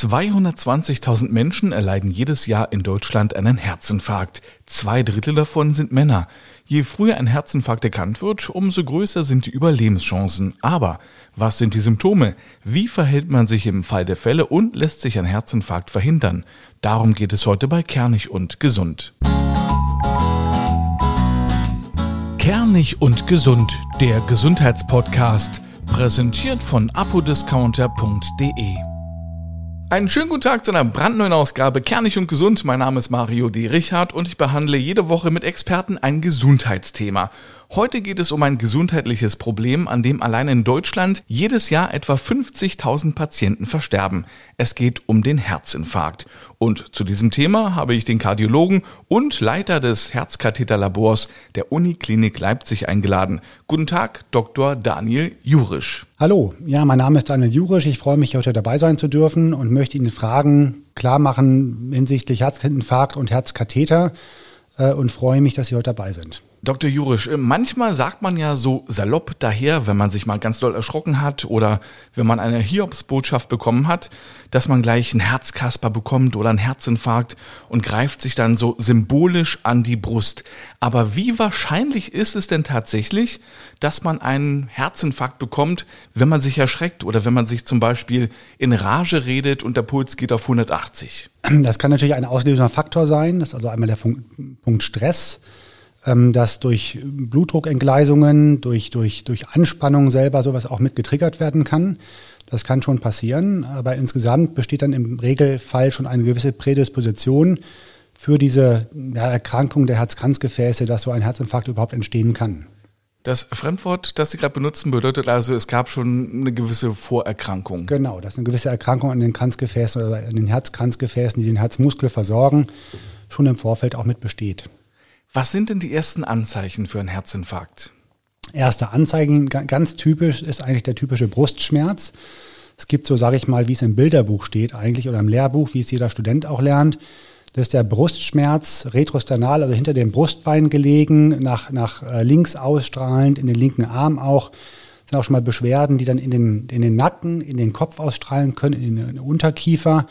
220.000 Menschen erleiden jedes Jahr in Deutschland einen Herzinfarkt. Zwei Drittel davon sind Männer. Je früher ein Herzinfarkt erkannt wird, umso größer sind die Überlebenschancen. Aber was sind die Symptome? Wie verhält man sich im Fall der Fälle und lässt sich ein Herzinfarkt verhindern? Darum geht es heute bei Kernig und Gesund. Kernig und Gesund, der Gesundheitspodcast, präsentiert von apodiscounter.de. Einen schönen guten Tag zu einer brandneuen Ausgabe Kernig und Gesund. Mein Name ist Mario D. Richard und ich behandle jede Woche mit Experten ein Gesundheitsthema. Heute geht es um ein gesundheitliches Problem, an dem allein in Deutschland jedes Jahr etwa 50.000 Patienten versterben. Es geht um den Herzinfarkt. Und zu diesem Thema habe ich den Kardiologen und Leiter des Herzkatheterlabors der Uniklinik Leipzig eingeladen. Guten Tag, Dr. Daniel Jurisch. Hallo, ja, mein Name ist Daniel Jurisch. Ich freue mich, heute dabei sein zu dürfen und möchte Ihnen Fragen klar machen hinsichtlich Herzinfarkt und Herzkatheter äh, und freue mich, dass Sie heute dabei sind. Dr. Jurisch, äh, manchmal sagt man ja so salopp daher, wenn man sich mal ganz doll erschrocken hat oder wenn man eine Hiobsbotschaft bekommen hat, dass man gleich einen Herzkasper bekommt oder einen Herzinfarkt und greift sich dann so symbolisch an die Brust. Aber wie wahrscheinlich ist es denn tatsächlich, dass man einen Herzinfarkt bekommt, wenn man sich erschreckt oder wenn man sich zum Beispiel in Rage redet und der Puls geht auf 180? Das kann natürlich ein auslösender Faktor sein. Das ist also einmal der Punkt Stress dass durch Blutdruckentgleisungen, durch, durch, durch Anspannung selber sowas auch mit getriggert werden kann. Das kann schon passieren, aber insgesamt besteht dann im Regelfall schon eine gewisse Prädisposition für diese ja, Erkrankung der Herzkranzgefäße, dass so ein Herzinfarkt überhaupt entstehen kann. Das Fremdwort, das Sie gerade benutzen, bedeutet also, es gab schon eine gewisse Vorerkrankung. Genau, dass eine gewisse Erkrankung an den Kranzgefäßen oder an den Herzkranzgefäßen, die den Herzmuskel versorgen, schon im Vorfeld auch mit besteht. Was sind denn die ersten Anzeichen für einen Herzinfarkt? Erste Anzeichen, ganz typisch, ist eigentlich der typische Brustschmerz. Es gibt so, sage ich mal, wie es im Bilderbuch steht eigentlich oder im Lehrbuch, wie es jeder Student auch lernt. Das ist der Brustschmerz retrosternal, also hinter dem Brustbein gelegen, nach, nach äh, links ausstrahlend, in den linken Arm auch. Das sind auch schon mal Beschwerden, die dann in den, in den Nacken, in den Kopf ausstrahlen können, in den Unterkiefer.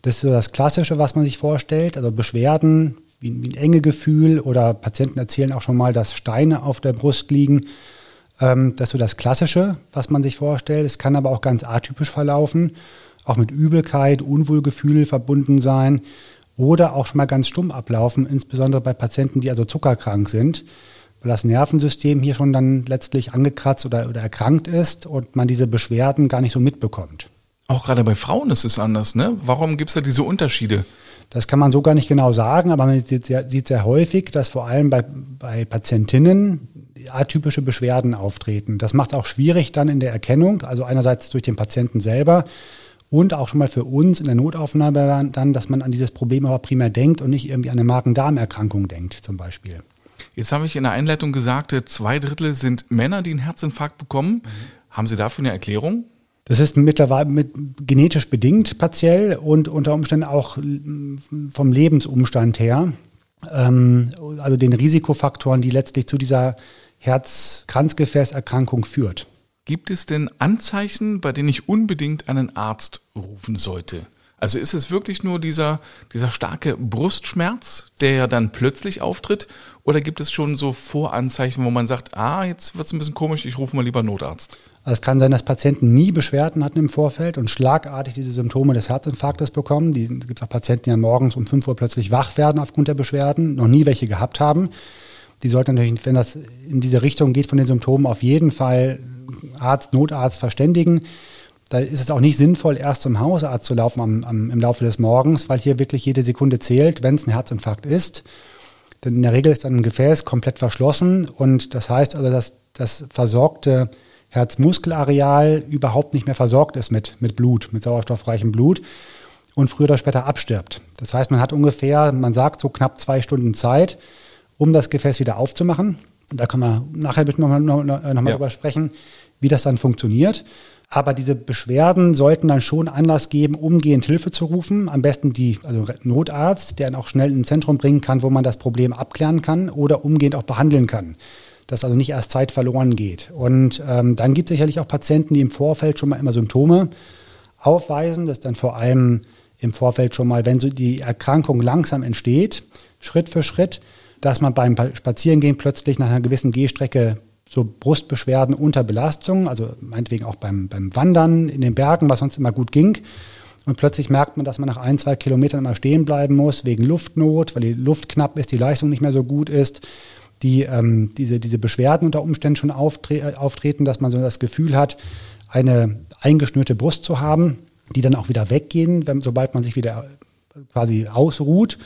Das ist so das Klassische, was man sich vorstellt. Also Beschwerden, wie, wie ein enge Gefühl oder Patienten erzählen auch schon mal, dass Steine auf der Brust liegen. Ähm, das ist so das Klassische, was man sich vorstellt. Es kann aber auch ganz atypisch verlaufen, auch mit Übelkeit, Unwohlgefühl verbunden sein oder auch schon mal ganz stumm ablaufen, insbesondere bei Patienten, die also zuckerkrank sind, weil das Nervensystem hier schon dann letztlich angekratzt oder, oder erkrankt ist und man diese Beschwerden gar nicht so mitbekommt. Auch gerade bei Frauen ist es anders, ne? Warum gibt es da diese Unterschiede? Das kann man so gar nicht genau sagen, aber man sieht sehr, sieht sehr häufig, dass vor allem bei, bei Patientinnen atypische Beschwerden auftreten. Das macht es auch schwierig dann in der Erkennung, also einerseits durch den Patienten selber und auch schon mal für uns in der Notaufnahme dann, dann dass man an dieses Problem aber primär denkt und nicht irgendwie an eine Magen-Darm-Erkrankung denkt zum Beispiel. Jetzt habe ich in der Einleitung gesagt, zwei Drittel sind Männer, die einen Herzinfarkt bekommen. Mhm. Haben Sie dafür eine Erklärung? Das ist mittlerweile mit, genetisch bedingt partiell und unter Umständen auch vom Lebensumstand her. Ähm, also den Risikofaktoren, die letztlich zu dieser Herz-Kranzgefäßerkrankung führt. Gibt es denn Anzeichen, bei denen ich unbedingt einen Arzt rufen sollte? Also ist es wirklich nur dieser, dieser starke Brustschmerz, der ja dann plötzlich auftritt? Oder gibt es schon so Voranzeichen, wo man sagt, ah, jetzt wird es ein bisschen komisch, ich rufe mal lieber Notarzt? Es kann sein, dass Patienten nie Beschwerden hatten im Vorfeld und schlagartig diese Symptome des Herzinfarktes bekommen. Die gibt auch Patienten, die ja morgens um 5 Uhr plötzlich wach werden aufgrund der Beschwerden, noch nie welche gehabt haben. Die sollten natürlich, wenn das in diese Richtung geht von den Symptomen, auf jeden Fall Arzt, Notarzt verständigen. Da ist es auch nicht sinnvoll, erst zum Hausarzt zu laufen am, am, im Laufe des Morgens, weil hier wirklich jede Sekunde zählt, wenn es ein Herzinfarkt ist. Denn in der Regel ist dann ein Gefäß komplett verschlossen und das heißt also, dass das versorgte Herzmuskelareal überhaupt nicht mehr versorgt ist mit, mit Blut, mit sauerstoffreichem Blut und früher oder später abstirbt. Das heißt, man hat ungefähr, man sagt so knapp zwei Stunden Zeit, um das Gefäß wieder aufzumachen. Und da können wir nachher nochmal noch, noch, noch mal ja. drüber sprechen, wie das dann funktioniert. Aber diese Beschwerden sollten dann schon Anlass geben, umgehend Hilfe zu rufen. Am besten die, also Notarzt, der dann auch schnell ins Zentrum bringen kann, wo man das Problem abklären kann oder umgehend auch behandeln kann dass also nicht erst Zeit verloren geht. Und ähm, dann gibt es sicherlich auch Patienten, die im Vorfeld schon mal immer Symptome aufweisen. Das ist dann vor allem im Vorfeld schon mal, wenn so die Erkrankung langsam entsteht, Schritt für Schritt, dass man beim Spazierengehen plötzlich nach einer gewissen Gehstrecke so Brustbeschwerden unter Belastung, also meinetwegen auch beim, beim Wandern in den Bergen, was sonst immer gut ging. Und plötzlich merkt man, dass man nach ein, zwei Kilometern immer stehen bleiben muss, wegen Luftnot, weil die Luft knapp ist, die Leistung nicht mehr so gut ist, die ähm, diese, diese Beschwerden unter Umständen schon auftre auftreten, dass man so das Gefühl hat, eine eingeschnürte Brust zu haben, die dann auch wieder weggehen, wenn, sobald man sich wieder quasi ausruht.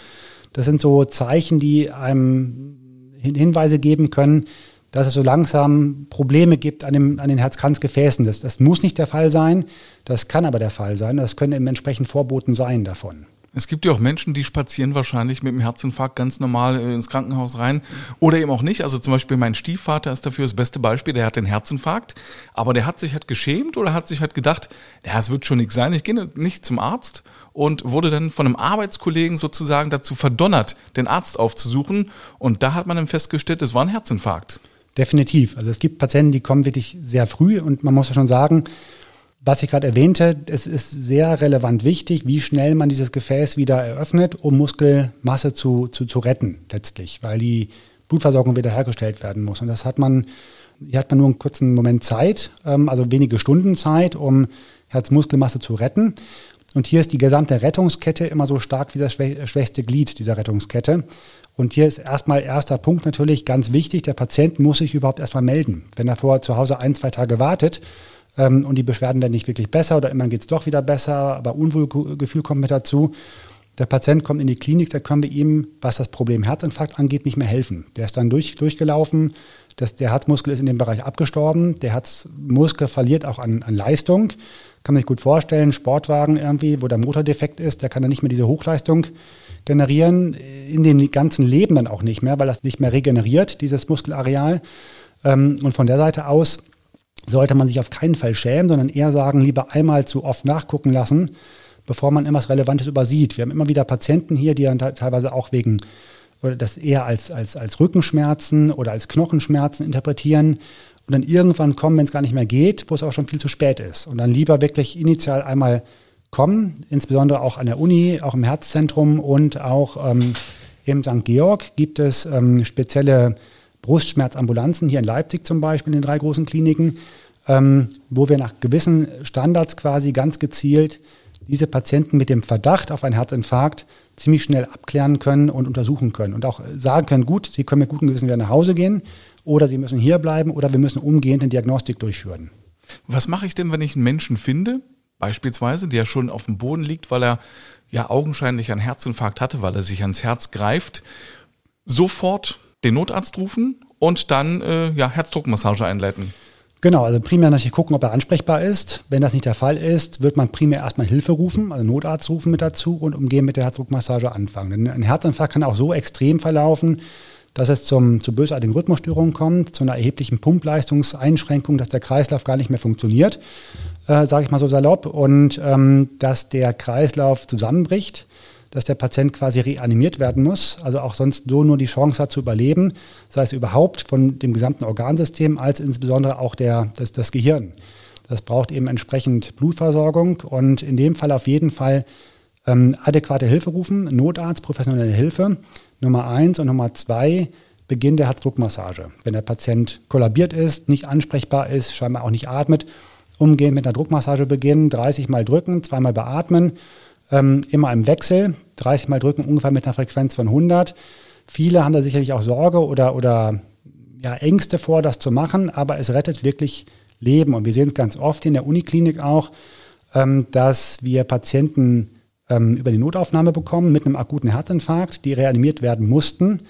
Das sind so Zeichen, die einem Hinweise geben können, dass es so langsam Probleme gibt an, dem, an den Herzkranzgefäßen. Das, das muss nicht der Fall sein, das kann aber der Fall sein. Das können eben entsprechend Vorboten sein davon. Es gibt ja auch Menschen, die spazieren wahrscheinlich mit dem Herzinfarkt ganz normal äh, ins Krankenhaus rein oder eben auch nicht. Also zum Beispiel mein Stiefvater ist dafür das beste Beispiel. Der hat den Herzinfarkt, aber der hat sich halt geschämt oder hat sich halt gedacht, ja, es wird schon nichts sein. Ich gehe nicht zum Arzt und wurde dann von einem Arbeitskollegen sozusagen dazu verdonnert, den Arzt aufzusuchen. Und da hat man dann festgestellt, es war ein Herzinfarkt. Definitiv. Also es gibt Patienten, die kommen wirklich sehr früh und man muss ja schon sagen, was ich gerade erwähnte, es ist sehr relevant wichtig, wie schnell man dieses Gefäß wieder eröffnet, um Muskelmasse zu, zu, zu retten letztlich, weil die Blutversorgung wiederhergestellt werden muss. Und das hat man, hier hat man nur einen kurzen Moment Zeit, ähm, also wenige Stunden Zeit, um Herzmuskelmasse zu retten. Und hier ist die gesamte Rettungskette immer so stark wie das schwächste Glied dieser Rettungskette. Und hier ist erstmal erster Punkt natürlich ganz wichtig, der Patient muss sich überhaupt erstmal melden. Wenn er vorher zu Hause ein, zwei Tage wartet, ähm, und die Beschwerden werden nicht wirklich besser oder immer geht es doch wieder besser, aber Unwohlgefühl kommt mit dazu. Der Patient kommt in die Klinik, da können wir ihm, was das Problem Herzinfarkt angeht, nicht mehr helfen. Der ist dann durch, durchgelaufen, das, der Herzmuskel ist in dem Bereich abgestorben, der Herzmuskel verliert auch an, an Leistung. Kann man sich gut vorstellen, Sportwagen irgendwie, wo der Motor defekt ist, der kann dann nicht mehr diese Hochleistung generieren, in dem ganzen Leben dann auch nicht mehr, weil das nicht mehr regeneriert, dieses Muskelareal. Ähm, und von der Seite aus sollte man sich auf keinen Fall schämen, sondern eher sagen, lieber einmal zu oft nachgucken lassen, bevor man irgendwas Relevantes übersieht. Wir haben immer wieder Patienten hier, die dann teilweise auch wegen oder das eher als, als, als Rückenschmerzen oder als Knochenschmerzen interpretieren und dann irgendwann kommen, wenn es gar nicht mehr geht, wo es auch schon viel zu spät ist. Und dann lieber wirklich initial einmal kommen, insbesondere auch an der Uni, auch im Herzzentrum und auch ähm, im St. Georg gibt es ähm, spezielle Brustschmerzambulanzen, hier in Leipzig zum Beispiel, in den drei großen Kliniken, ähm, wo wir nach gewissen Standards quasi ganz gezielt diese Patienten mit dem Verdacht auf einen Herzinfarkt ziemlich schnell abklären können und untersuchen können und auch sagen können, gut, Sie können mit gutem Gewissen wieder nach Hause gehen oder Sie müssen hier bleiben oder wir müssen umgehend eine Diagnostik durchführen. Was mache ich denn, wenn ich einen Menschen finde, beispielsweise, der schon auf dem Boden liegt, weil er ja augenscheinlich einen Herzinfarkt hatte, weil er sich ans Herz greift, sofort den Notarzt rufen und dann äh, ja, Herzdruckmassage einleiten. Genau, also primär natürlich gucken, ob er ansprechbar ist. Wenn das nicht der Fall ist, wird man primär erstmal Hilfe rufen, also Notarzt rufen mit dazu und umgehen mit der Herzdruckmassage anfangen. Denn ein Herzinfarkt kann auch so extrem verlaufen, dass es zum, zu bösartigen Rhythmusstörungen kommt, zu einer erheblichen Pumpleistungseinschränkung, dass der Kreislauf gar nicht mehr funktioniert, äh, sage ich mal so salopp, und ähm, dass der Kreislauf zusammenbricht dass der Patient quasi reanimiert werden muss, also auch sonst so nur die Chance hat zu überleben, sei es überhaupt von dem gesamten Organsystem als insbesondere auch der, das, das Gehirn. Das braucht eben entsprechend Blutversorgung und in dem Fall auf jeden Fall ähm, adäquate Hilfe rufen, Notarzt, professionelle Hilfe. Nummer eins und Nummer zwei, Beginn der Herzdruckmassage. Wenn der Patient kollabiert ist, nicht ansprechbar ist, scheinbar auch nicht atmet, umgehend mit einer Druckmassage beginnen, 30 Mal drücken, zweimal beatmen ähm, immer im Wechsel, 30 Mal drücken, ungefähr mit einer Frequenz von 100. Viele haben da sicherlich auch Sorge oder, oder ja, Ängste vor, das zu machen, aber es rettet wirklich Leben. Und wir sehen es ganz oft in der Uniklinik auch, ähm, dass wir Patienten ähm, über die Notaufnahme bekommen mit einem akuten Herzinfarkt, die reanimiert werden mussten,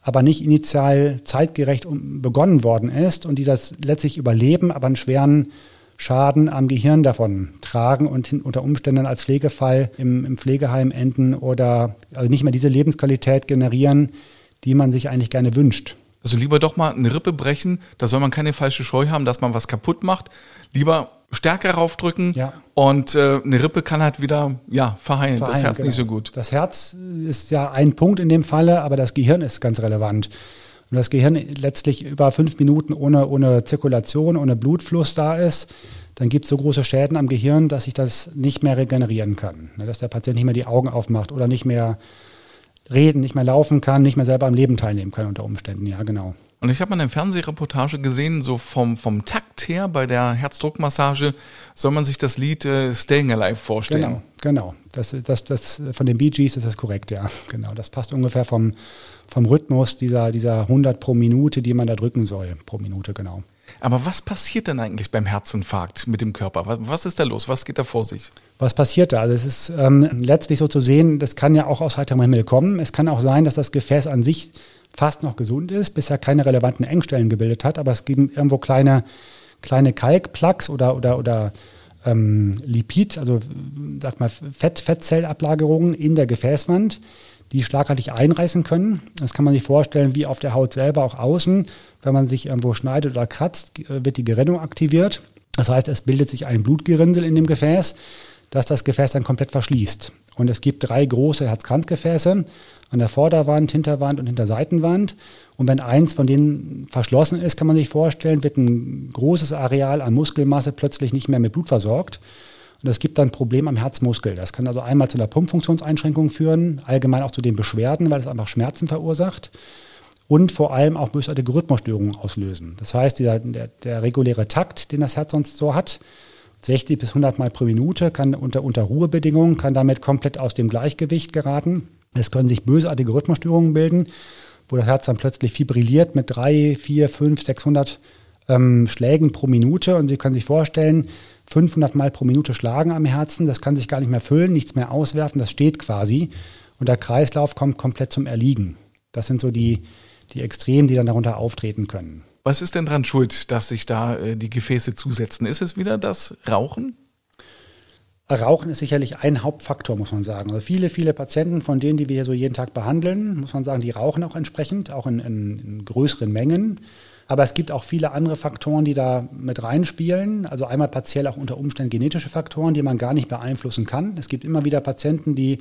aber nicht initial zeitgerecht begonnen worden ist und die das letztlich überleben, aber einen schweren Schaden am Gehirn davon tragen und unter Umständen als Pflegefall im, im Pflegeheim enden oder also nicht mehr diese Lebensqualität generieren, die man sich eigentlich gerne wünscht. Also lieber doch mal eine Rippe brechen, da soll man keine falsche Scheu haben, dass man was kaputt macht. Lieber stärker raufdrücken ja. und äh, eine Rippe kann halt wieder ja, verheilen. verheilen das Herz genau. nicht so gut. Das Herz ist ja ein Punkt in dem Falle, aber das Gehirn ist ganz relevant. Und das Gehirn letztlich über fünf Minuten ohne, ohne Zirkulation, ohne Blutfluss da ist, dann gibt es so große Schäden am Gehirn, dass sich das nicht mehr regenerieren kann. Ne, dass der Patient nicht mehr die Augen aufmacht oder nicht mehr reden, nicht mehr laufen kann, nicht mehr selber am Leben teilnehmen kann unter Umständen. Ja, genau. Und ich habe mal eine Fernsehreportage gesehen, so vom, vom Takt her bei der Herzdruckmassage soll man sich das Lied äh, Staying Alive vorstellen. Genau, genau. Das, das, das, von den Bee Gees ist das korrekt, ja. Genau. Das passt ungefähr vom, vom Rhythmus dieser, dieser 100 pro Minute, die man da drücken soll, pro Minute, genau. Aber was passiert denn eigentlich beim Herzinfarkt mit dem Körper? Was, ist da los? Was geht da vor sich? Was passiert da? Also es ist ähm, letztlich so zu sehen, das kann ja auch aus heiterem Himmel kommen. Es kann auch sein, dass das Gefäß an sich fast noch gesund ist, bisher keine relevanten Engstellen gebildet hat, aber es gibt irgendwo kleine, kleine Kalkplaques oder, oder, oder ähm, Lipid, also sag mal Fett, Fettzellablagerungen in der Gefäßwand, die schlagartig einreißen können. Das kann man sich vorstellen wie auf der Haut selber, auch außen. Wenn man sich irgendwo schneidet oder kratzt, wird die Gerinnung aktiviert. Das heißt, es bildet sich ein Blutgerinnsel in dem Gefäß, das das Gefäß dann komplett verschließt. Und es gibt drei große Herzkranzgefäße an der Vorderwand, Hinterwand und Hinterseitenwand. Und wenn eins von denen verschlossen ist, kann man sich vorstellen, wird ein großes Areal an Muskelmasse plötzlich nicht mehr mit Blut versorgt. Und das gibt dann ein Problem am Herzmuskel. Das kann also einmal zu einer Pumpfunktionseinschränkung führen, allgemein auch zu den Beschwerden, weil es einfach Schmerzen verursacht und vor allem auch bösartige Rhythmusstörungen auslösen. Das heißt, dieser, der, der reguläre Takt, den das Herz sonst so hat, 60 bis 100 Mal pro Minute, kann unter, unter Ruhebedingungen, kann damit komplett aus dem Gleichgewicht geraten. Es können sich bösartige Rhythmusstörungen bilden, wo das Herz dann plötzlich fibrilliert mit 3, 4, 5, 600 ähm, Schlägen pro Minute. Und Sie können sich vorstellen, 500 Mal pro Minute schlagen am Herzen, das kann sich gar nicht mehr füllen, nichts mehr auswerfen, das steht quasi. Und der Kreislauf kommt komplett zum Erliegen. Das sind so die, die Extremen, die dann darunter auftreten können. Was ist denn dran schuld, dass sich da äh, die Gefäße zusetzen? Ist es wieder das Rauchen? Rauchen ist sicherlich ein Hauptfaktor, muss man sagen. Also viele, viele Patienten von denen, die wir hier so jeden Tag behandeln, muss man sagen, die rauchen auch entsprechend, auch in, in, in größeren Mengen. Aber es gibt auch viele andere Faktoren, die da mit reinspielen. Also einmal partiell auch unter Umständen genetische Faktoren, die man gar nicht beeinflussen kann. Es gibt immer wieder Patienten, die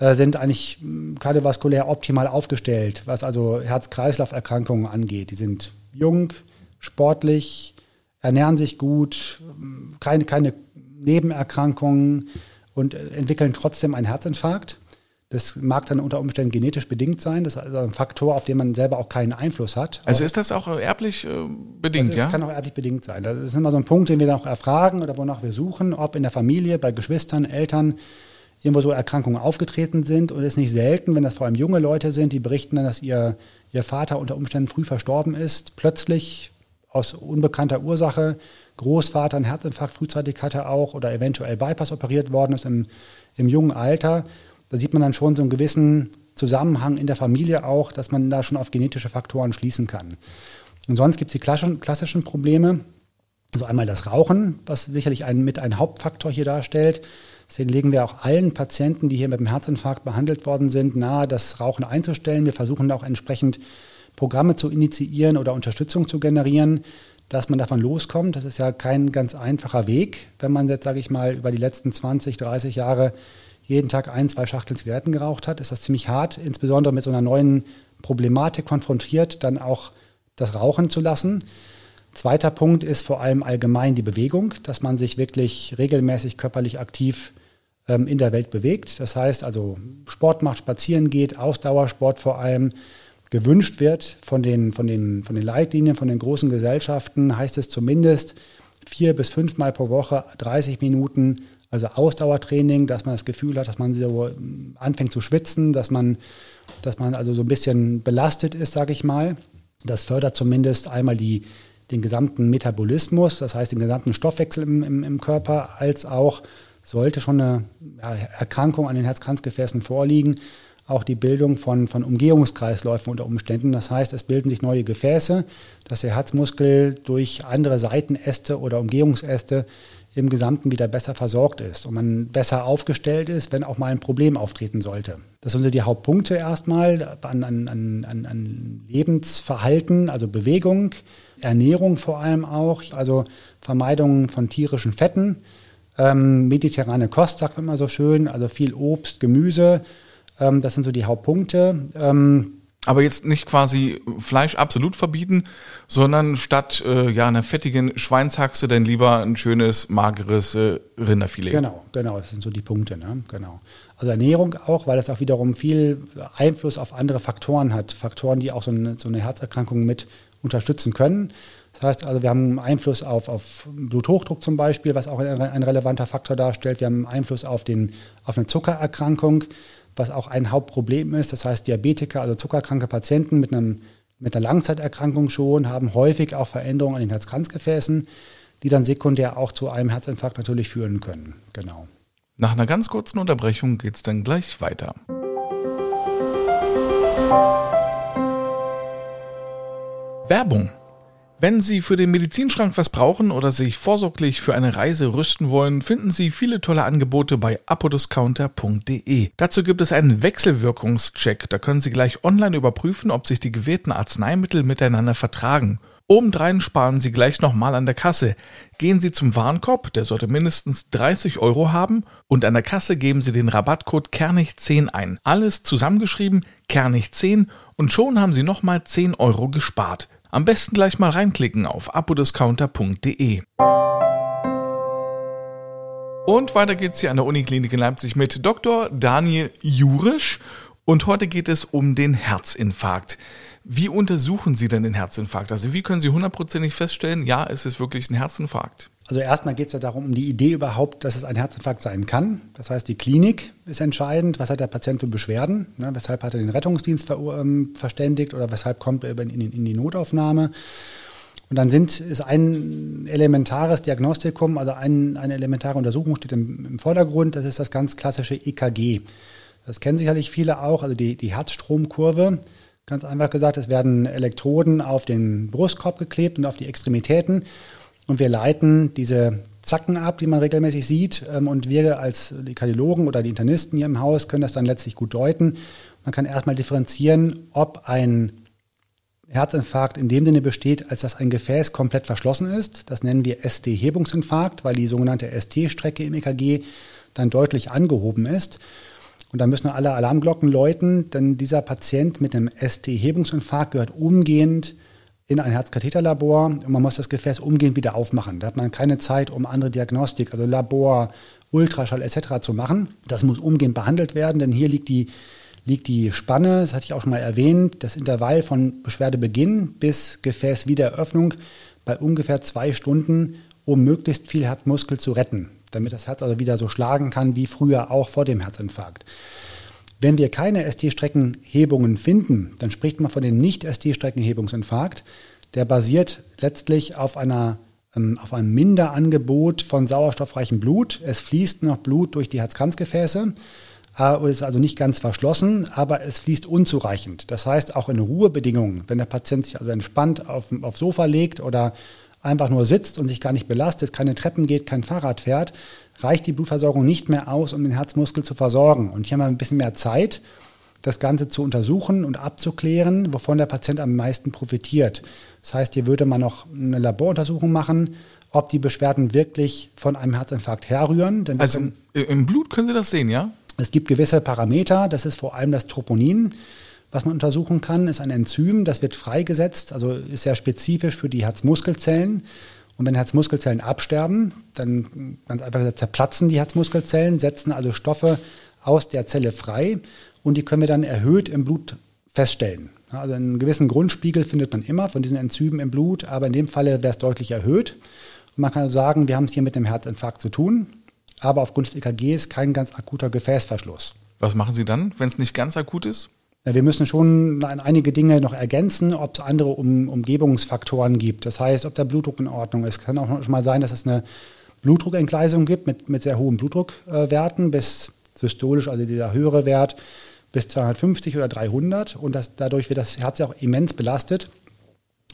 äh, sind eigentlich hm, kardiovaskulär optimal aufgestellt, was also Herz-Kreislauf-Erkrankungen angeht. Die sind jung, sportlich, ernähren sich gut, hm, keine, keine Nebenerkrankungen und äh, entwickeln trotzdem einen Herzinfarkt. Das mag dann unter Umständen genetisch bedingt sein. Das ist also ein Faktor, auf den man selber auch keinen Einfluss hat. Also ist das auch erblich äh, bedingt, das ist, ja? Das kann auch erblich bedingt sein. Das ist immer so ein Punkt, den wir dann auch erfragen oder wonach wir suchen, ob in der Familie, bei Geschwistern, Eltern irgendwo so Erkrankungen aufgetreten sind. Und es ist nicht selten, wenn das vor allem junge Leute sind, die berichten dann, dass ihr, ihr Vater unter Umständen früh verstorben ist, plötzlich aus unbekannter Ursache. Großvater einen Herzinfarkt frühzeitig hatte auch oder eventuell Bypass operiert worden ist im, im jungen Alter da sieht man dann schon so einen gewissen Zusammenhang in der Familie auch, dass man da schon auf genetische Faktoren schließen kann. Und sonst gibt es die klassischen Probleme. Also einmal das Rauchen, was sicherlich ein, mit ein Hauptfaktor hier darstellt. Deswegen legen wir auch allen Patienten, die hier mit dem Herzinfarkt behandelt worden sind, nahe, das Rauchen einzustellen. Wir versuchen auch entsprechend Programme zu initiieren oder Unterstützung zu generieren, dass man davon loskommt. Das ist ja kein ganz einfacher Weg, wenn man jetzt, sage ich mal, über die letzten 20, 30 Jahre jeden Tag ein, zwei Schachteln Zigaretten geraucht hat, ist das ziemlich hart, insbesondere mit so einer neuen Problematik konfrontiert, dann auch das Rauchen zu lassen. Zweiter Punkt ist vor allem allgemein die Bewegung, dass man sich wirklich regelmäßig körperlich aktiv ähm, in der Welt bewegt. Das heißt also Sport macht, spazieren geht, Ausdauersport vor allem. Gewünscht wird von den, von, den, von den Leitlinien, von den großen Gesellschaften, heißt es zumindest vier bis fünfmal pro Woche 30 Minuten also Ausdauertraining, dass man das Gefühl hat, dass man so anfängt zu schwitzen, dass man, dass man also so ein bisschen belastet ist, sage ich mal. Das fördert zumindest einmal die, den gesamten Metabolismus, das heißt den gesamten Stoffwechsel im, im, im Körper, als auch sollte schon eine Erkrankung an den Herzkranzgefäßen vorliegen, auch die Bildung von, von Umgehungskreisläufen unter Umständen. Das heißt, es bilden sich neue Gefäße, dass der Herzmuskel durch andere Seitenäste oder Umgehungsäste im Gesamten wieder besser versorgt ist und man besser aufgestellt ist, wenn auch mal ein Problem auftreten sollte. Das sind so die Hauptpunkte erstmal an, an, an, an Lebensverhalten, also Bewegung, Ernährung vor allem auch, also Vermeidung von tierischen Fetten, ähm, mediterrane Kost, sagt man immer so schön, also viel Obst, Gemüse, ähm, das sind so die Hauptpunkte. Ähm, Aber jetzt nicht quasi Fleisch absolut verbieten, sondern statt äh, ja einer fettigen Schweinshaxe dann lieber ein schönes, mageres äh, Rinderfilet. Genau, genau, das sind so die Punkte, ne? genau. Also Ernährung auch, weil das auch wiederum viel Einfluss auf andere Faktoren hat. Faktoren, die auch so eine, so eine Herzerkrankung mit unterstützen können. Das heißt also, wir haben Einfluss auf, auf Bluthochdruck zum Beispiel, was auch ein, ein relevanter Faktor darstellt. Wir haben Einfluss auf, den, auf eine Zuckererkrankung, was auch ein Hauptproblem ist. Das heißt, Diabetiker, also zuckerkranke Patienten mit, einem, mit einer Langzeiterkrankung schon, haben häufig auch Veränderungen an den Herzkranzgefäßen, die dann sekundär auch zu einem Herzinfarkt natürlich führen können. Genau. Nach einer ganz kurzen Unterbrechung geht es dann gleich weiter. Werbung wenn Sie für den Medizinschrank was brauchen oder sich vorsorglich für eine Reise rüsten wollen, finden Sie viele tolle Angebote bei apodiscounter.de. Dazu gibt es einen Wechselwirkungscheck. Da können Sie gleich online überprüfen, ob sich die gewählten Arzneimittel miteinander vertragen. Obendrein sparen Sie gleich nochmal an der Kasse. Gehen Sie zum Warenkorb, der sollte mindestens 30 Euro haben, und an der Kasse geben Sie den Rabattcode Kernig10 ein. Alles zusammengeschrieben, Kernig10, und schon haben Sie nochmal 10 Euro gespart. Am besten gleich mal reinklicken auf apodiscounter.de. Und weiter geht's hier an der Uniklinik in Leipzig mit Dr. Daniel Jurisch. Und heute geht es um den Herzinfarkt. Wie untersuchen Sie denn den Herzinfarkt? Also wie können Sie hundertprozentig feststellen, ja, es ist wirklich ein Herzinfarkt? Also erstmal geht es ja darum, um die Idee überhaupt, dass es ein Herzinfarkt sein kann. Das heißt, die Klinik ist entscheidend. Was hat der Patient für Beschwerden? Ne? Weshalb hat er den Rettungsdienst ver ähm, verständigt oder weshalb kommt er in, in, in die Notaufnahme? Und dann sind, ist ein elementares Diagnostikum, also ein, eine elementare Untersuchung steht im, im, Vordergrund. Das ist das ganz klassische EKG. Das kennen sicherlich viele auch, also die, die Herzstromkurve. Ganz einfach gesagt, es werden Elektroden auf den Brustkorb geklebt und auf die Extremitäten. Und wir leiten diese Zacken ab, die man regelmäßig sieht. Ähm, und wir als die Kardiologen oder die Internisten hier im Haus können das dann letztlich gut deuten. Man kann erstmal differenzieren, ob ein Herzinfarkt in dem Sinne besteht, als dass ein Gefäß komplett verschlossen ist. Das nennen wir ST-Hebungsinfarkt, weil die sogenannte ST-Strecke im EKG dann deutlich angehoben ist. Und da müssen alle Alarmglocken läuten, denn dieser Patient mit einem ST-Hebungsinfarkt gehört umgehend in ein Herzkatheterlabor und man muss das Gefäß umgehend wieder aufmachen. Da hat man keine Zeit, um andere Diagnostik, also Labor, Ultraschall etc. zu machen. Das muss umgehend behandelt werden, denn hier liegt die, liegt die Spanne, das hatte ich auch schon mal erwähnt, das Intervall von Beschwerdebeginn bis Gefäßwiedereröffnung bei ungefähr zwei Stunden, um möglichst viel Herzmuskel zu retten, damit das Herz also wieder so schlagen kann wie früher auch vor dem Herzinfarkt. Wenn wir keine ST-Streckenhebungen finden, dann spricht man von dem Nicht-ST-Streckenhebungsinfarkt. Der basiert letztlich auf, einer, ähm, auf einem Minderangebot von sauerstoffreichem Blut. Es fließt noch Blut durch die Herzkranzgefäße, äh, ist also nicht ganz verschlossen, aber es fließt unzureichend. Das heißt, auch in Ruhebedingungen, wenn der Patient sich also entspannt auf, aufs Sofa legt oder einfach nur sitzt und sich gar nicht belastet, keine Treppen geht, kein Fahrrad fährt, reicht die Blutversorgung nicht mehr aus, um den Herzmuskel zu versorgen. Und hier haben wir ein bisschen mehr Zeit, das Ganze zu untersuchen und abzuklären, wovon der Patient am meisten profitiert. Das heißt, hier würde man noch eine Laboruntersuchung machen, ob die Beschwerden wirklich von einem Herzinfarkt herrühren. also können, im Blut können Sie das sehen, ja? Es gibt gewisse Parameter, das ist vor allem das Troponin, was man untersuchen kann, ist ein Enzym, das wird freigesetzt, also ist sehr spezifisch für die Herzmuskelzellen. Und wenn Herzmuskelzellen absterben, dann ganz einfach gesagt zerplatzen die Herzmuskelzellen, setzen also Stoffe aus der Zelle frei und die können wir dann erhöht im Blut feststellen. Also einen gewissen Grundspiegel findet man immer von diesen Enzymen im Blut, aber in dem Falle wäre es deutlich erhöht. Und man kann also sagen, wir haben es hier mit einem Herzinfarkt zu tun, aber aufgrund des EKGs kein ganz akuter Gefäßverschluss. Was machen Sie dann, wenn es nicht ganz akut ist? Wir müssen schon einige Dinge noch ergänzen, ob es andere um, Umgebungsfaktoren gibt. Das heißt, ob der Blutdruck in Ordnung ist. Es kann auch schon mal sein, dass es eine Blutdruckentgleisung gibt mit, mit sehr hohen Blutdruckwerten bis systolisch, also dieser höhere Wert, bis 250 oder 300. Und das, dadurch wird das Herz ja auch immens belastet.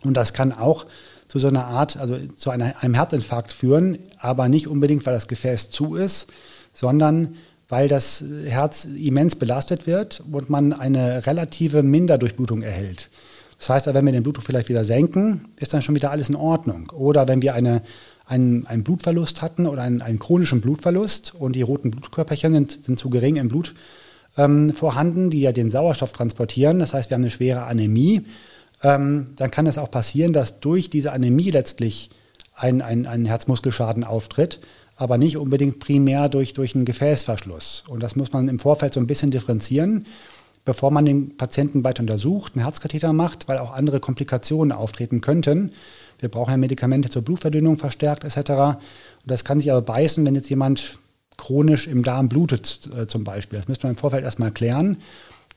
Und das kann auch zu so einer Art, also zu einer, einem Herzinfarkt führen, aber nicht unbedingt, weil das Gefäß zu ist, sondern weil das Herz immens belastet wird und man eine relative Minderdurchblutung erhält. Das heißt, wenn wir den Blutdruck vielleicht wieder senken, ist dann schon wieder alles in Ordnung. Oder wenn wir eine, einen, einen Blutverlust hatten oder einen, einen chronischen Blutverlust und die roten Blutkörperchen sind, sind zu gering im Blut ähm, vorhanden, die ja den Sauerstoff transportieren. Das heißt, wir haben eine schwere Anämie. Ähm, dann kann es auch passieren, dass durch diese Anämie letztlich ein, ein, ein Herzmuskelschaden auftritt, aber nicht unbedingt primär durch, durch einen Gefäßverschluss. Und das muss man im Vorfeld so ein bisschen differenzieren, bevor man den Patienten weiter untersucht, einen Herzkatheter macht, weil auch andere Komplikationen auftreten könnten. Wir brauchen ja Medikamente zur Blutverdünnung verstärkt etc. Und das kann sich aber beißen, wenn jetzt jemand chronisch im Darm blutet äh, zum Beispiel. Das müsste man im Vorfeld erstmal klären,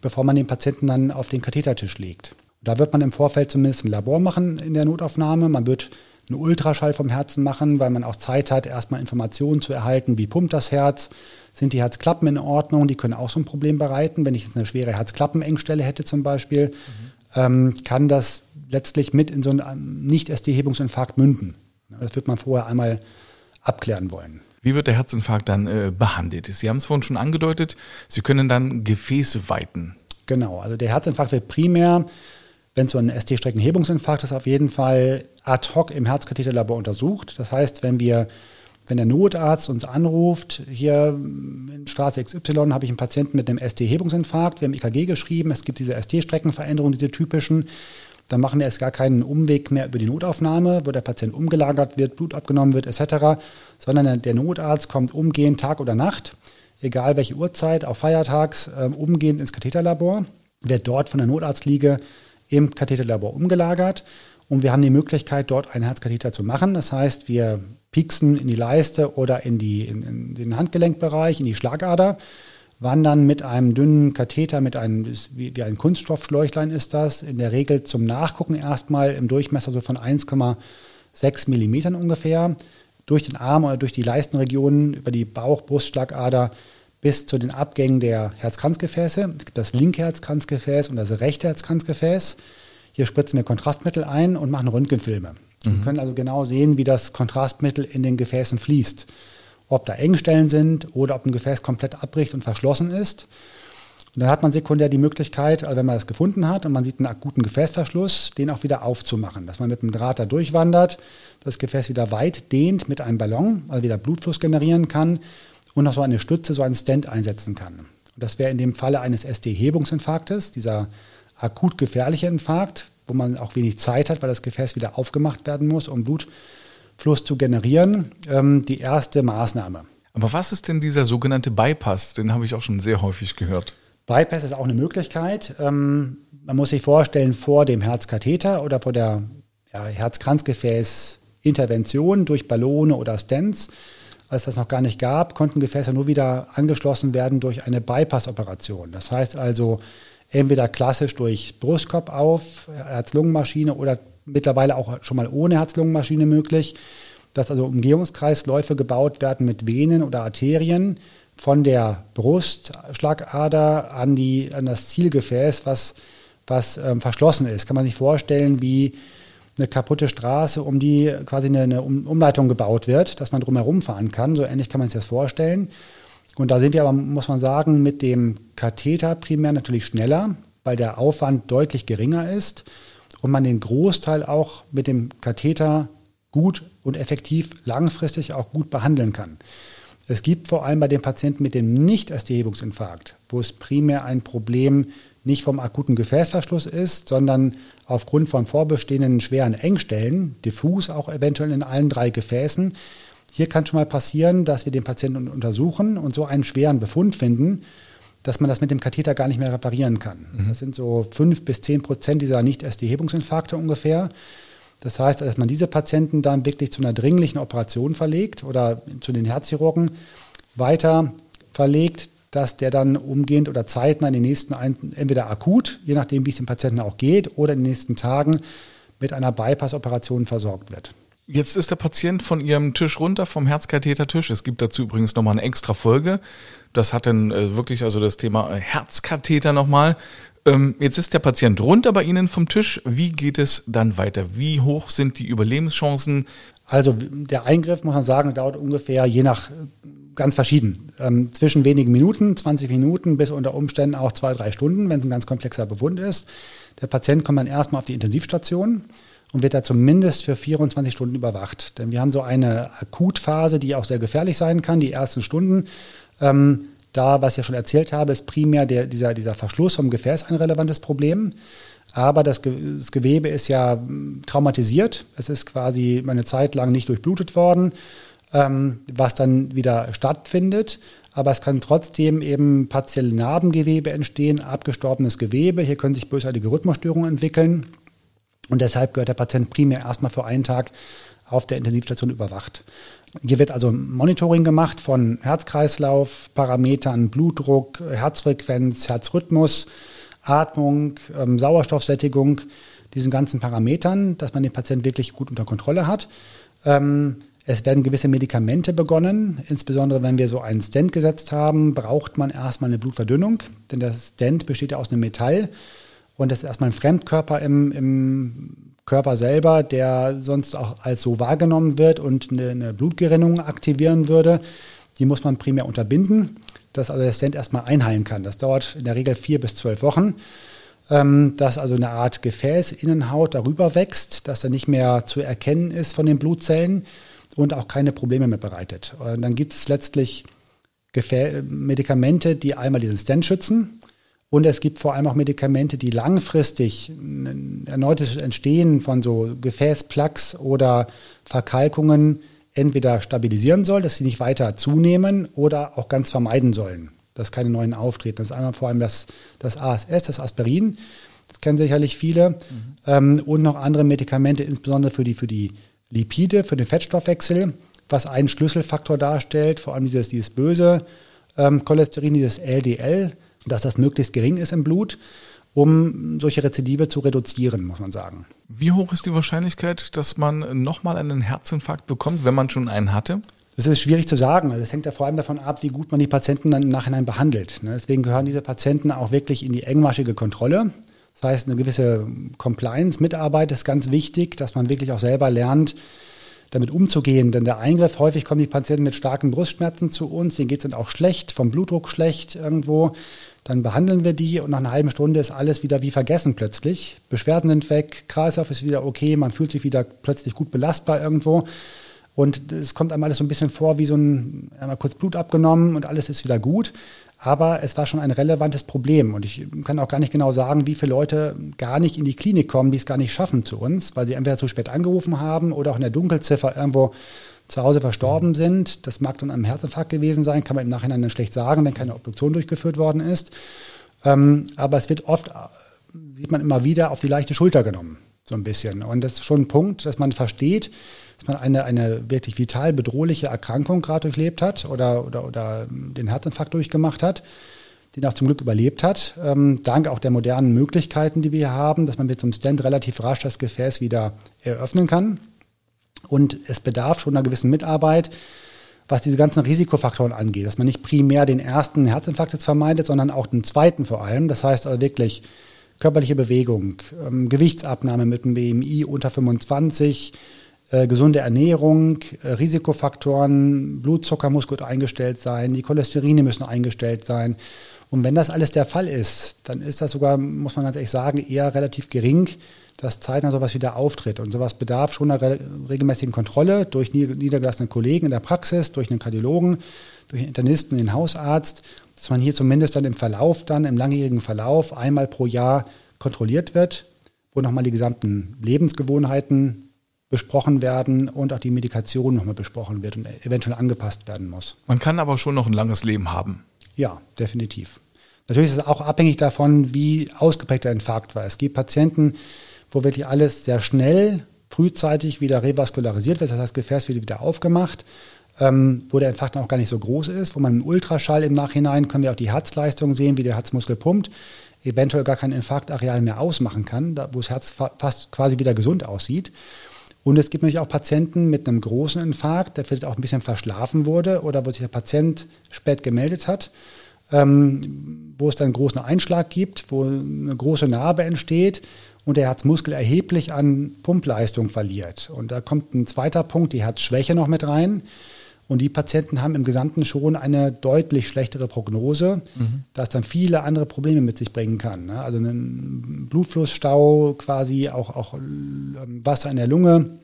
bevor man den Patienten dann auf den Kathetertisch legt. Da wird man im Vorfeld zumindest ein Labor machen in der Notaufnahme. Man wird einen Ultraschall vom Herzen machen, weil man auch Zeit hat, erstmal Informationen zu erhalten, wie pumpt das Herz, sind die Herzklappen in Ordnung, die können auch so ein Problem bereiten. Wenn ich jetzt eine schwere Herzklappenengstelle hätte zum Beispiel, mhm. ähm, kann das letztlich mit in so einen Nicht-ST-Hebungsinfarkt münden. Das wird man vorher einmal abklären wollen. Wie wird der Herzinfarkt dann äh, behandelt? Sie haben es vorhin schon angedeutet, Sie können dann Gefäße weiten. Genau, also der Herzinfarkt wird primär, wenn es so ein ST-Streckenhebungsinfarkt ist, auf jeden Fall ad hoc im Herzkatheterlabor untersucht. Das heißt, wenn wir wenn der Notarzt uns anruft, hier in Straße XY habe ich einen Patienten mit einem ST-Hebungsinfarkt, wir haben EKG geschrieben, es gibt diese ST-Streckenveränderungen, diese typischen, dann machen wir erst gar keinen Umweg mehr über die Notaufnahme, wo der Patient umgelagert wird, Blut abgenommen wird etc., sondern der Notarzt kommt umgehend Tag oder Nacht, egal welche Uhrzeit, auch feiertags, äh, umgehend ins Katheterlabor, wird dort von der Notarztliege im Katheterlabor umgelagert und wir haben die Möglichkeit, dort einen Herzkatheter zu machen. Das heißt, wir pieksen in die Leiste oder in, die, in, in den Handgelenkbereich, in die Schlagader wandern mit einem dünnen Katheter, mit einem, wie, wie ein Kunststoffschläuchlein ist das, in der Regel zum Nachgucken erstmal im Durchmesser so von 1,6 Millimetern ungefähr, durch den Arm oder durch die Leistenregionen, über die Bauch-Brustschlagader bis zu den Abgängen der Herzkranzgefäße. Es gibt das linke Herzkranzgefäß und das rechte Herzkranzgefäß. Hier spritzen wir Kontrastmittel ein und machen Röntgenfilme. Mhm. Wir können also genau sehen, wie das Kontrastmittel in den Gefäßen fließt ob da Engstellen sind oder ob ein Gefäß komplett abbricht und verschlossen ist. Und dann hat man sekundär die Möglichkeit, also wenn man das gefunden hat und man sieht einen akuten Gefäßverschluss, den auch wieder aufzumachen, dass man mit dem Draht da durchwandert, das Gefäß wieder weit dehnt mit einem Ballon, also wieder Blutfluss generieren kann und noch so eine Stütze, so einen Stent einsetzen kann. Und das wäre in dem Falle eines ST-Hebungsinfarktes, dieser akut gefährliche Infarkt, wo man auch wenig Zeit hat, weil das Gefäß wieder aufgemacht werden muss, um Blut Fluss zu generieren, ähm, die erste Maßnahme. Aber was ist denn dieser sogenannte Bypass? Den habe ich auch schon sehr häufig gehört. Bypass ist auch eine Möglichkeit. Ähm, man muss sich vorstellen, vor dem Herzkatheter oder vor der ja, Herzkranzgefäßintervention durch Ballone oder Stents, als das noch gar nicht gab, konnten Gefäße nur wieder angeschlossen werden durch eine Bypass-Operation. Das heißt also entweder klassisch durch Brustkorb auf, Herz-Lungen-Maschine oder mittlerweile auch schon mal ohne Herz-Lungen-Maschine möglich, dass also Umgehungskreisläufe gebaut werden mit Venen oder Arterien von der Brustschlagader an, die, an das Zielgefäß, was, was ähm, verschlossen ist. Kann man sich vorstellen, wie eine kaputte Straße, um die quasi eine, eine Umleitung gebaut wird, dass man drumherum fahren kann. So ähnlich kann man sich das vorstellen. Und da sind wir aber, muss man sagen, mit dem Katheter primär natürlich schneller, weil der Aufwand deutlich geringer ist und man den Großteil auch mit dem Katheter gut und effektiv langfristig auch gut behandeln kann. Es gibt vor allem bei den Patienten mit dem Nicht-ST-Hebungsinfarkt, wo es primär ein Problem nicht vom akuten Gefäßverschluss ist, sondern aufgrund von vorbestehenden schweren Engstellen, diffus auch eventuell in allen drei Gefäßen. Hier kann schon mal passieren, dass wir den Patienten untersuchen und so einen schweren Befund finden dass man das mit dem Katheter gar nicht mehr reparieren kann. Mhm. Das sind so fünf bis zehn Prozent dieser Nicht-ST-Hebungsinfarkte ungefähr. Das heißt, dass man diese Patienten dann wirklich zu einer dringlichen Operation verlegt oder zu den Herzchirurgen weiter verlegt, dass der dann umgehend oder zeitnah in den nächsten, entweder akut, je nachdem, wie es dem Patienten auch geht, oder in den nächsten Tagen mit einer Bypass-Operation versorgt wird. Jetzt ist der Patient von ihrem Tisch runter, vom Herzkathetertisch. Es gibt dazu übrigens nochmal eine extra Folge. Das hat dann äh, wirklich also das Thema äh, Herzkatheter nochmal. Ähm, jetzt ist der Patient runter bei Ihnen vom Tisch. Wie geht es dann weiter? Wie hoch sind die Überlebenschancen? Also der Eingriff, muss man sagen, dauert ungefähr je nach ganz verschieden. Ähm, zwischen wenigen Minuten, 20 Minuten bis unter Umständen auch zwei, drei Stunden, wenn es ein ganz komplexer Befund ist. Der Patient kommt dann erstmal auf die Intensivstation und wird da zumindest für 24 Stunden überwacht. Denn wir haben so eine Akutphase, die auch sehr gefährlich sein kann, die ersten Stunden. Ähm, da, was ich ja schon erzählt habe, ist primär der, dieser, dieser Verschluss vom Gefäß ein relevantes Problem. Aber das, das, Gewebe ist ja hm, traumatisiert. Es ist quasi eine Zeit lang nicht durchblutet worden, ähm, was dann wieder stattfindet. Aber es kann trotzdem eben partielle Narbengewebe entstehen, abgestorbenes Gewebe. Hier können sich bösartige Rhythmusstörungen entwickeln. Und deshalb gehört der Patient primär erstmal für einen Tag auf der Intensivstation überwacht. Hier wird also Monitoring gemacht von Herzkreislauf, Parametern, Blutdruck, Herzfrequenz, Herzrhythmus, Atmung, ähm, Sauerstoffsättigung, diesen ganzen Parametern, dass man den Patienten wirklich gut unter Kontrolle hat. Ähm, es werden gewisse Medikamente begonnen. Insbesondere wenn wir so einen Stent gesetzt haben, braucht man erstmal eine Blutverdünnung, denn der Stent besteht ja aus einem Metall und das ist erstmal ein Fremdkörper im, im Körper selber, der sonst auch als so wahrgenommen wird und eine, eine Blutgerinnung aktivieren würde. Die muss man primär unterbinden, dass also der Stent erstmal einheilen kann. Das dauert in der Regel vier bis zwölf Wochen ähm, dass also eine Art Gefäßinnenhaut darüber wächst, dass er nicht mehr zu erkennen ist von den Blutzellen und auch keine Probleme mehr bereitet. Und dann gibt es letztlich Gefä Medikamente, die einmal diesen Stent schützen und es gibt vor allem auch Medikamente, die langfristig ein erneutes Entstehen von so Gefäßplaques oder Verkalkungen entweder stabilisieren soll, dass sie nicht weiter zunehmen oder auch ganz vermeiden sollen, dass keine neuen auftreten. Das ist einmal vor allem das, das ASS, das Aspirin, das kennen sicherlich viele, mhm. ähm, und noch andere Medikamente, insbesondere für die, für die Lipide, für den Fettstoffwechsel, was einen Schlüsselfaktor darstellt, vor allem dieses, dieses böse ähm, Cholesterin, dieses LDL, dass das möglichst gering ist im Blut, um solche Rezidive zu reduzieren, muss man sagen. Wie hoch ist die Wahrscheinlichkeit, dass man nochmal einen Herzinfarkt bekommt, wenn man schon einen hatte? Das ist schwierig zu sagen. Also es hängt ja vor allem davon ab, wie gut man die Patienten dann im Nachhinein behandelt. Ne? Deswegen gehören diese Patienten auch wirklich in die engmaschige Kontrolle. Das heißt, eine gewisse Compliance-Mitarbeit ist ganz wichtig, dass man wirklich auch selber lernt, damit umzugehen. Denn der Eingriff, häufig kommen die Patienten mit starken Brustschmerzen zu uns, denen geht es dann auch schlecht, vom Blutdruck schlecht irgendwo. Dann behandeln wir die und nach einer halben Stunde ist alles wieder wie vergessen plötzlich. Beschwerden sind weg, Kreislauf ist wieder okay, man fühlt sich wieder plötzlich gut belastbar irgendwo. Und es kommt einem alles so ein bisschen vor, wie so ein, einmal kurz Blut abgenommen und alles ist wieder gut. Aber es war schon ein relevantes Problem. Und ich kann auch gar nicht genau sagen, wie viele Leute gar nicht in die Klinik kommen, die es gar nicht schaffen zu uns, weil sie entweder zu spät angerufen haben oder auch in der Dunkelziffer irgendwo zu Hause verstorben sind. Das mag dann am Herzinfarkt gewesen sein, kann man im Nachhinein dann schlecht sagen, wenn keine Obduktion durchgeführt worden ist. Ähm, aber es wird oft, sieht man immer wieder, auf die leichte Schulter genommen, so ein bisschen. Und das ist schon ein Punkt, dass man versteht, dass man eine, eine wirklich vital bedrohliche Erkrankung gerade durchlebt hat oder, oder, oder den Herzinfarkt durchgemacht hat, den auch zum Glück überlebt hat. Ähm, dank auch der modernen Möglichkeiten, die wir hier haben, dass man mit so einem Stent relativ rasch das Gefäß wieder eröffnen kann. Und es bedarf schon einer gewissen Mitarbeit, was diese ganzen Risikofaktoren angeht, dass man nicht primär den ersten Herzinfarkt jetzt vermeidet, sondern auch den zweiten vor allem. Das heißt also wirklich körperliche Bewegung, ähm, Gewichtsabnahme mit einem BMI unter 25, äh, gesunde Ernährung, äh, Risikofaktoren, Blutzucker muss gut eingestellt sein, die Cholesterine müssen eingestellt sein. Und wenn das alles der Fall ist, dann ist das sogar, muss man ganz ehrlich sagen, eher relativ gering, dass zeitnah sowas wieder auftritt. Und sowas bedarf schon einer re regelmäßigen Kontrolle durch niedergelassene Kollegen in der Praxis, durch einen Kardiologen, durch einen Internisten, den Hausarzt, dass man hier zumindest dann im Verlauf, dann im langjährigen Verlauf einmal pro Jahr kontrolliert wird, wo nochmal die gesamten Lebensgewohnheiten besprochen werden und auch die Medikation nochmal besprochen wird und eventuell angepasst werden muss. Man kann aber schon noch ein langes Leben haben. Ja, definitiv. Natürlich ist es auch abhängig davon, wie ausgeprägt der Infarkt war. Es gibt Patienten, wo wirklich alles sehr schnell, frühzeitig wieder revaskularisiert wird, das heißt, Gefäß wird wieder aufgemacht, ähm, wo der Infarkt auch gar nicht so groß ist, wo man im Ultraschall im Nachhinein können wir auch die Herzleistung sehen, wie der Herzmuskel pumpt, eventuell gar kein Infarktareal mehr ausmachen kann, da, wo das Herz fa fast quasi wieder gesund aussieht. Und es gibt natürlich auch Patienten mit einem großen Infarkt, der vielleicht auch ein bisschen verschlafen wurde oder wo sich der Patient spät gemeldet hat, ähm, wo es dann einen großen Einschlag gibt, wo eine große Narbe entsteht und der Herzmuskel erheblich an Pumpleistung verliert. Und da kommt ein zweiter Punkt, die Herzschwäche noch mit rein. Und die Patienten haben im Gesamten schon eine deutlich schlechtere Prognose, mhm. das dann viele andere Probleme mit sich bringen kann. Ne? Also einen Blutflussstau, quasi auch, auch ähm, Wasser in der Lunge,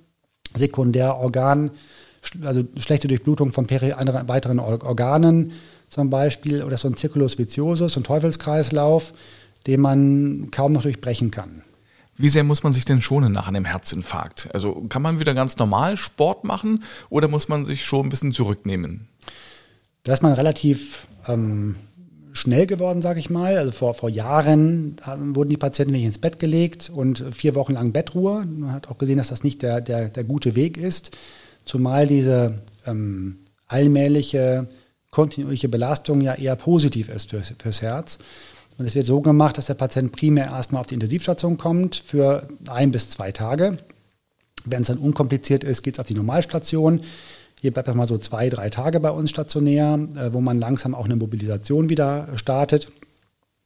Sekundärorgan, also schlechte Durchblutung von anderen weiteren Organen, zum Beispiel, oder so ein Circulus viciosus, so ein Teufelskreislauf, den man kaum noch durchbrechen kann. Wie sehr muss man sich denn schonen nach einem Herzinfarkt? Also kann man wieder ganz normal Sport machen oder muss man sich schon ein bisschen zurücknehmen? Da ist man relativ ähm, schnell geworden, sage ich mal. Also vor, vor Jahren wurden die Patienten nicht ins Bett gelegt und vier Wochen lang Bettruhe. Man hat auch gesehen, dass das nicht der, der, der gute Weg ist. Zumal diese ähm, allmähliche, kontinuierliche Belastung ja eher positiv ist fürs, fürs Herz. Und es wird so gemacht, dass der Patient primär erstmal auf die Intensivstation kommt für ein bis zwei Tage. Wenn es dann unkompliziert ist, geht es auf die Normalstation. Hier bleibt mal so zwei, drei Tage bei uns stationär, äh, wo man langsam auch eine Mobilisation wieder startet.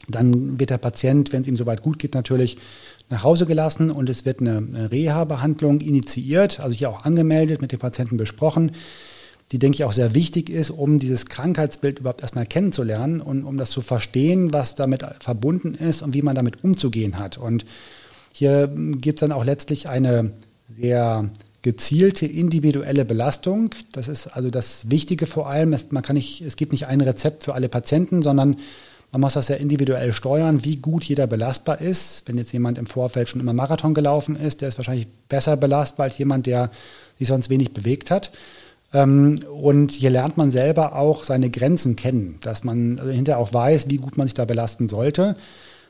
Dann wird der Patient, wenn es ihm soweit gut geht, natürlich nach Hause gelassen und es wird eine Reha-Behandlung initiiert, also hier auch angemeldet, mit dem Patienten besprochen die, denke ich, auch sehr wichtig ist, um dieses Krankheitsbild überhaupt erstmal kennenzulernen und um das zu verstehen, was damit verbunden ist und wie man damit umzugehen hat. Und hier gibt es dann auch letztlich eine sehr gezielte individuelle Belastung. Das ist also das Wichtige vor allem. Es, man kann nicht, es gibt nicht ein Rezept für alle Patienten, sondern man muss das sehr individuell steuern, wie gut jeder belastbar ist. Wenn jetzt jemand im Vorfeld schon immer Marathon gelaufen ist, der ist wahrscheinlich besser belastbar als jemand, der sich sonst wenig bewegt hat. Ähm, und hier lernt man selber auch seine Grenzen kennen, dass man hinterher auch weiß, wie gut man sich da belasten sollte.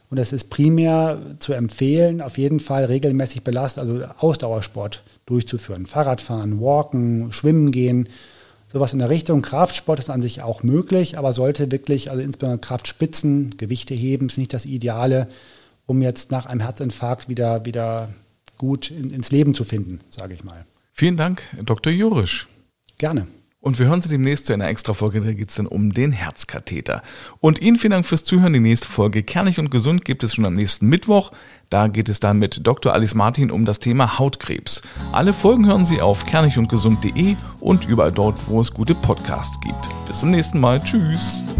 Und es ist primär zu empfehlen, auf jeden Fall regelmäßig belastet, also Ausdauersport durchzuführen. Fahrradfahren, Walken, Schwimmen gehen, sowas in der Richtung. Kraftsport ist an sich auch möglich, aber sollte wirklich, also insbesondere Kraftspitzen, Gewichte heben, ist nicht das Ideale, um jetzt nach einem Herzinfarkt wieder, wieder gut in, ins Leben zu finden, sage ich mal. Vielen Dank, Dr. Jurisch. Gerne. Und wir hören Sie demnächst zu einer extra Folge, da geht es dann um den Herzkatheter. Und Ihnen vielen Dank fürs Zuhören. Die nächste Folge Kernig und Gesund gibt es schon am nächsten Mittwoch. Da geht es dann mit Dr. Alice Martin um das Thema Hautkrebs. Alle Folgen hören Sie auf kernigundgesund.de und überall dort, wo es gute Podcasts gibt. Bis zum nächsten Mal. Tschüss.